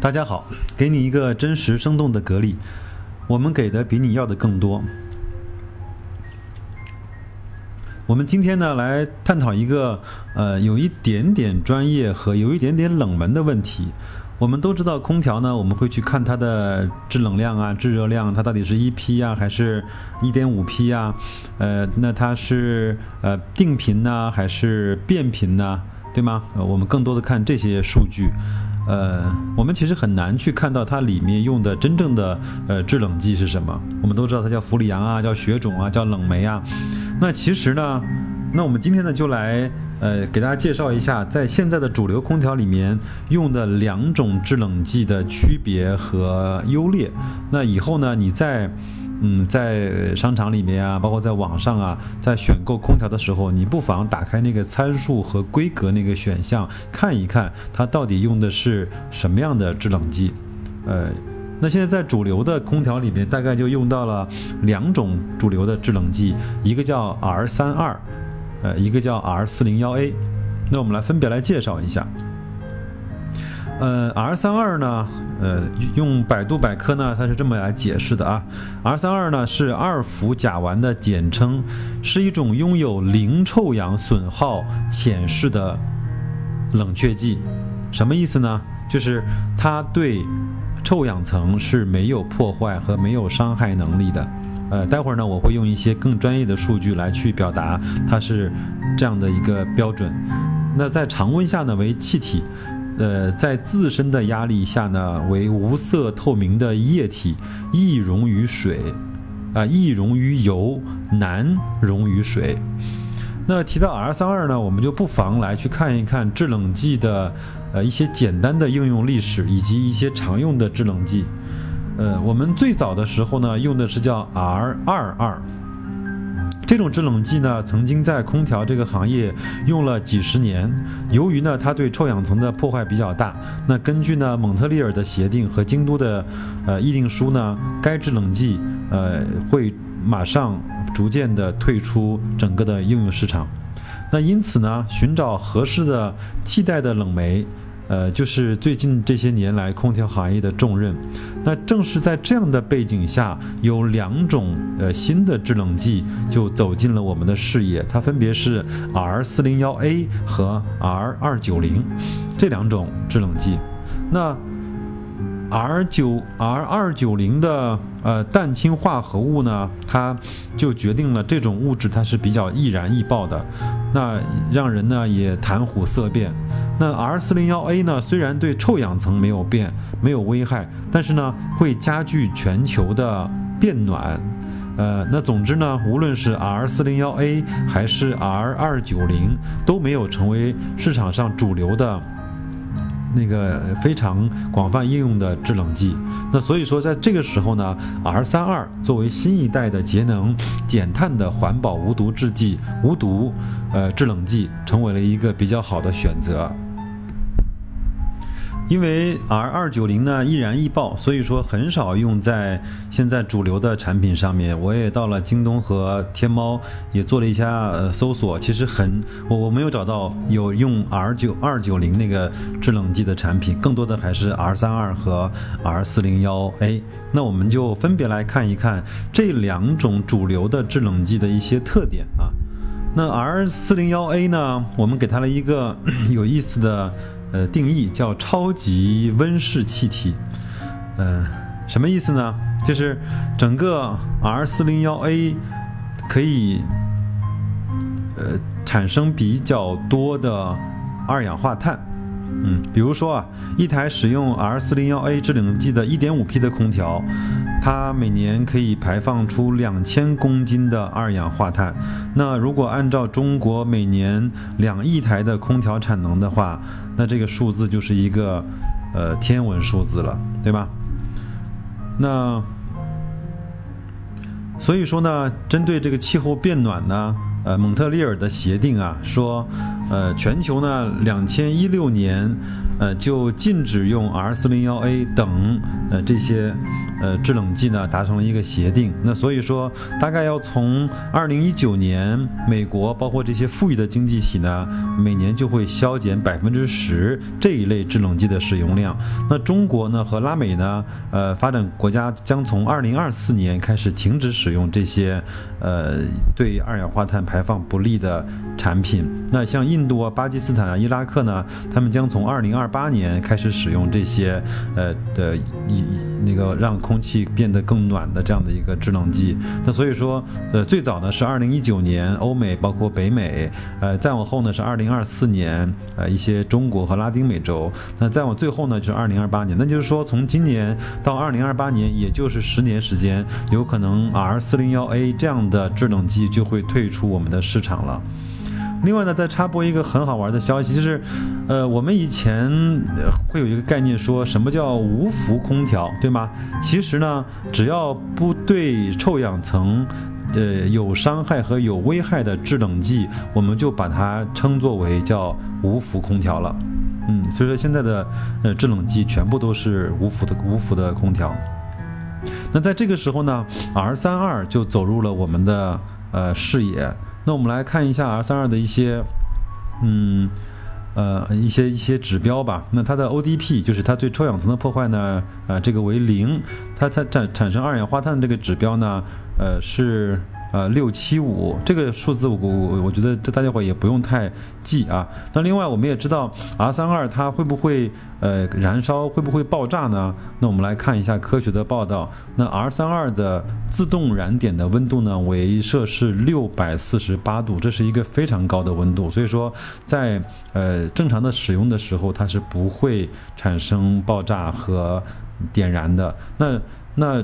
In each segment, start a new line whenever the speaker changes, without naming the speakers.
大家好，给你一个真实生动的格力，我们给的比你要的更多。我们今天呢来探讨一个呃有一点点专业和有一点点冷门的问题。我们都知道空调呢，我们会去看它的制冷量啊、制热量，它到底是一批啊还是一点五批啊？呃，那它是呃定频呢还是变频呢？对吗？我们更多的看这些数据。呃，我们其实很难去看到它里面用的真正的呃制冷剂是什么。我们都知道它叫氟利昂啊，叫雪种啊，叫冷媒啊。那其实呢，那我们今天呢就来呃给大家介绍一下，在现在的主流空调里面用的两种制冷剂的区别和优劣。那以后呢，你在嗯，在商场里面啊，包括在网上啊，在选购空调的时候，你不妨打开那个参数和规格那个选项，看一看它到底用的是什么样的制冷剂。呃，那现在在主流的空调里面，大概就用到了两种主流的制冷剂，一个叫 R 三二，呃，一个叫 R 四零幺 A。那我们来分别来介绍一下。呃，R 三二呢？呃，用百度百科呢，它是这么来解释的啊，R 三二呢是二氟甲烷的简称，是一种拥有零臭氧损耗潜势的冷却剂。什么意思呢？就是它对臭氧层是没有破坏和没有伤害能力的。呃，待会儿呢，我会用一些更专业的数据来去表达它是这样的一个标准。那在常温下呢，为气体。呃，在自身的压力下呢，为无色透明的液体，易溶于水，啊，易溶于油，难溶于水。那提到 R 三二呢，我们就不妨来去看一看制冷剂的呃一些简单的应用历史，以及一些常用的制冷剂。呃，我们最早的时候呢，用的是叫 R 二二。这种制冷剂呢，曾经在空调这个行业用了几十年。由于呢，它对臭氧层的破坏比较大，那根据呢蒙特利尔的协定和京都的呃议定书呢，该制冷剂呃会马上逐渐的退出整个的应用市场。那因此呢，寻找合适的替代的冷媒。呃，就是最近这些年来空调行业的重任。那正是在这样的背景下，有两种呃新的制冷剂就走进了我们的视野，它分别是 R 四零幺 A 和 R 二九零这两种制冷剂。那 R 九 R 二九零的呃氮氢化合物呢，它就决定了这种物质它是比较易燃易爆的，那让人呢也谈虎色变。那 R 四零幺 A 呢，虽然对臭氧层没有变没有危害，但是呢会加剧全球的变暖。呃，那总之呢，无论是 R 四零幺 A 还是 R 二九零，都没有成为市场上主流的。那个非常广泛应用的制冷剂，那所以说在这个时候呢，R 三二作为新一代的节能减碳的环保无毒制剂、无毒呃制冷剂，成为了一个比较好的选择。因为 R 二九零呢易燃易爆，所以说很少用在现在主流的产品上面。我也到了京东和天猫也做了一下呃搜索，其实很我我没有找到有用 R 九二九零那个制冷剂的产品，更多的还是 R 三二和 R 四零幺 A。那我们就分别来看一看这两种主流的制冷剂的一些特点啊。那 R 四零幺 A 呢，我们给它了一个 有意思的。呃，定义叫超级温室气体，嗯，什么意思呢？就是整个 R 四零幺 A 可以呃产生比较多的二氧化碳，嗯，比如说啊，一台使用 R 四零幺 A 制冷剂的一点五 P 的空调，它每年可以排放出两千公斤的二氧化碳。那如果按照中国每年两亿台的空调产能的话，那这个数字就是一个，呃，天文数字了，对吧？那所以说呢，针对这个气候变暖呢，呃，蒙特利尔的协定啊，说，呃，全球呢，两千一六年，呃，就禁止用 R 四零幺 A 等呃这些呃制冷剂呢，达成了一个协定。那所以说，大概要从二零一九年，美国包括这些富裕的经济体呢，每年就会削减百分之十这一类制冷剂的使用量。那中国呢和拉美呢，呃，发展国家将从二零二四年开始停止使用这些呃对二氧化碳排放不利的产品。那像印印度啊、巴基斯坦啊、伊拉克呢，他们将从二零二八年开始使用这些呃的一那个让空气变得更暖的这样的一个制冷剂。那所以说，呃，最早呢是二零一九年欧美包括北美，呃，再往后呢是二零二四年，呃，一些中国和拉丁美洲。那再往最后呢就是二零二八年。那就是说，从今年到二零二八年，也就是十年时间，有可能 R 四零幺 A 这样的制冷剂就会退出我们的市场了。另外呢，再插播一个很好玩的消息，就是，呃，我们以前会有一个概念，说什么叫无氟空调，对吗？其实呢，只要不对臭氧层，呃，有伤害和有危害的制冷剂，我们就把它称作为叫无氟空调了。嗯，所以说现在的呃制冷剂全部都是无氟的无氟的空调。那在这个时候呢，R 三二就走入了我们的呃视野。那我们来看一下 R 三二的一些，嗯，呃，一些一些指标吧。那它的 ODP 就是它对臭氧层的破坏呢，呃，这个为零。它它产产生二氧化碳这个指标呢，呃，是。呃，六七五这个数字，我我我觉得这大家伙也不用太记啊。那另外我们也知道 R 三二它会不会呃燃烧，会不会爆炸呢？那我们来看一下科学的报道。那 R 三二的自动燃点的温度呢为摄氏六百四十八度，这是一个非常高的温度。所以说在呃正常的使用的时候，它是不会产生爆炸和点燃的。那那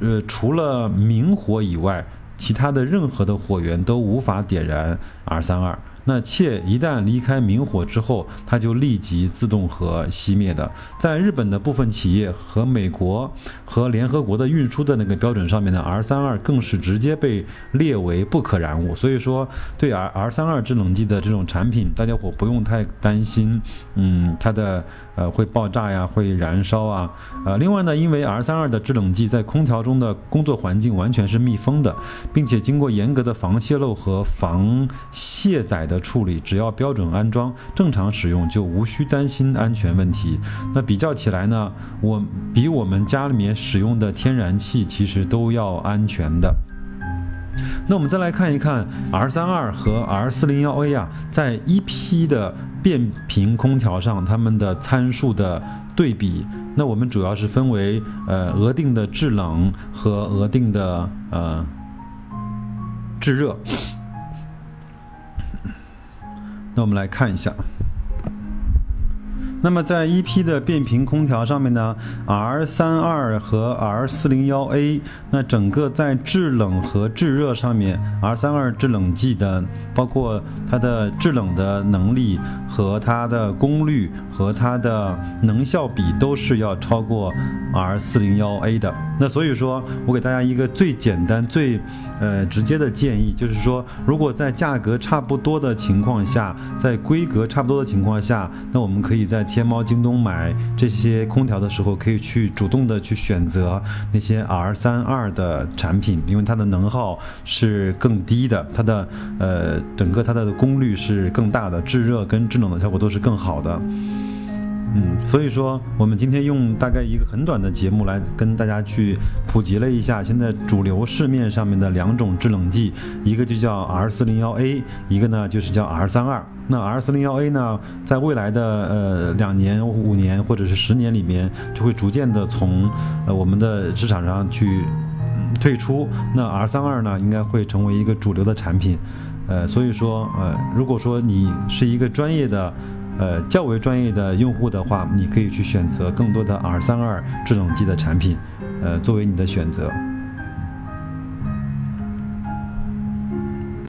呃除了明火以外。其他的任何的火源都无法点燃 R 三二。那且一旦离开明火之后，它就立即自动和熄灭的。在日本的部分企业和美国和联合国的运输的那个标准上面呢，R 三二更是直接被列为不可燃物。所以说，对 R R 三二制冷剂的这种产品，大家伙不用太担心，嗯，它的。呃，会爆炸呀，会燃烧啊，呃，另外呢，因为 R 三二的制冷剂在空调中的工作环境完全是密封的，并且经过严格的防泄漏和防卸载的处理，只要标准安装，正常使用就无需担心安全问题。那比较起来呢，我比我们家里面使用的天然气其实都要安全的。那我们再来看一看 R 三二和 R 四零幺 A 啊，在一批的变频空调上，它们的参数的对比。那我们主要是分为呃额定的制冷和额定的呃制热。那我们来看一下。那么在一批的变频空调上面呢，R 三二和 R 四零幺 A，那整个在制冷和制热上面，R 三二制冷剂的，包括它的制冷的能力和它的功率和它的能效比，都是要超过 R 四零幺 A 的。那所以说我给大家一个最简单、最呃直接的建议，就是说，如果在价格差不多的情况下，在规格差不多的情况下，那我们可以在天猫、京东买这些空调的时候，可以去主动的去选择那些 R 三二的产品，因为它的能耗是更低的，它的呃整个它的功率是更大的，制热跟制冷的效果都是更好的。嗯，所以说我们今天用大概一个很短的节目来跟大家去普及了一下现在主流市面上面的两种制冷剂，一个就叫 R 四零幺 A，一个呢就是叫 R 三二。那 R 四零幺 A 呢，在未来的呃两年、五年或者是十年里面，就会逐渐的从呃我们的市场上去退出。那 R 三二呢，应该会成为一个主流的产品。呃，所以说呃，如果说你是一个专业的。呃，较为专业的用户的话，你可以去选择更多的 R 三二制冷剂的产品，呃，作为你的选择。